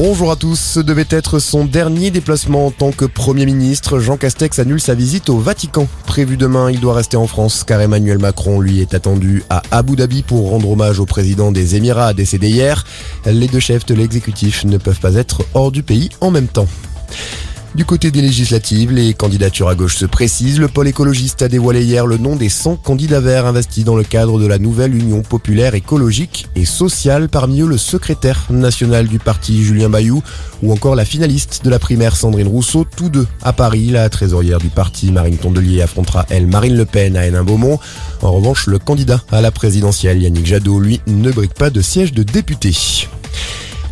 Bonjour à tous. Ce devait être son dernier déplacement en tant que Premier ministre. Jean Castex annule sa visite au Vatican. Prévu demain, il doit rester en France car Emmanuel Macron lui est attendu à Abu Dhabi pour rendre hommage au président des Émirats décédé hier. Les deux chefs de l'exécutif ne peuvent pas être hors du pays en même temps. Du côté des législatives, les candidatures à gauche se précisent. Le pôle écologiste a dévoilé hier le nom des 100 candidats verts investis dans le cadre de la nouvelle Union populaire écologique et sociale. Parmi eux, le secrétaire national du parti Julien Bayou ou encore la finaliste de la primaire Sandrine Rousseau, tous deux à Paris. La trésorière du parti Marine Tondelier affrontera elle Marine Le Pen à Hénin-Beaumont. En revanche, le candidat à la présidentielle Yannick Jadot, lui, ne brique pas de siège de député.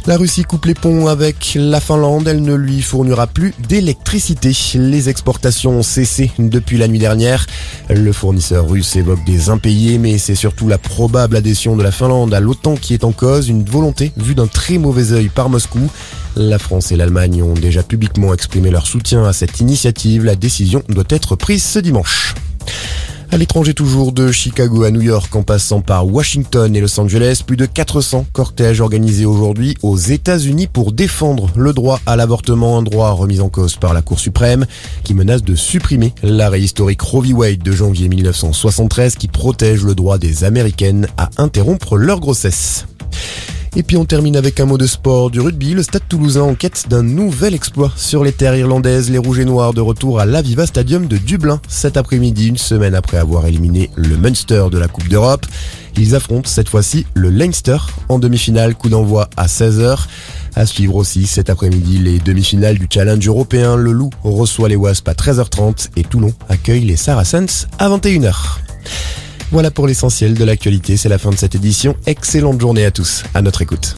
La Russie coupe les ponts avec la Finlande, elle ne lui fournira plus d'électricité. Les exportations ont cessé depuis la nuit dernière. Le fournisseur russe évoque des impayés, mais c'est surtout la probable adhésion de la Finlande à l'OTAN qui est en cause, une volonté vue d'un très mauvais œil par Moscou. La France et l'Allemagne ont déjà publiquement exprimé leur soutien à cette initiative. La décision doit être prise ce dimanche. À l'étranger toujours, de Chicago à New York en passant par Washington et Los Angeles, plus de 400 cortèges organisés aujourd'hui aux États-Unis pour défendre le droit à l'avortement, un droit remis en cause par la Cour suprême qui menace de supprimer l'arrêt historique Roe v. Wade de janvier 1973 qui protège le droit des Américaines à interrompre leur grossesse. Et puis on termine avec un mot de sport du rugby. Le Stade toulousain en quête d'un nouvel exploit sur les terres irlandaises. Les Rouges et Noirs de retour à l'Aviva Stadium de Dublin cet après-midi, une semaine après avoir éliminé le Munster de la Coupe d'Europe. Ils affrontent cette fois-ci le Leinster en demi-finale, coup d'envoi à 16h. À suivre aussi cet après-midi les demi-finales du Challenge européen. Le Loup reçoit les Wasps à 13h30 et Toulon accueille les Saracens à 21h. Voilà pour l'essentiel de l'actualité, c'est la fin de cette édition. Excellente journée à tous, à notre écoute.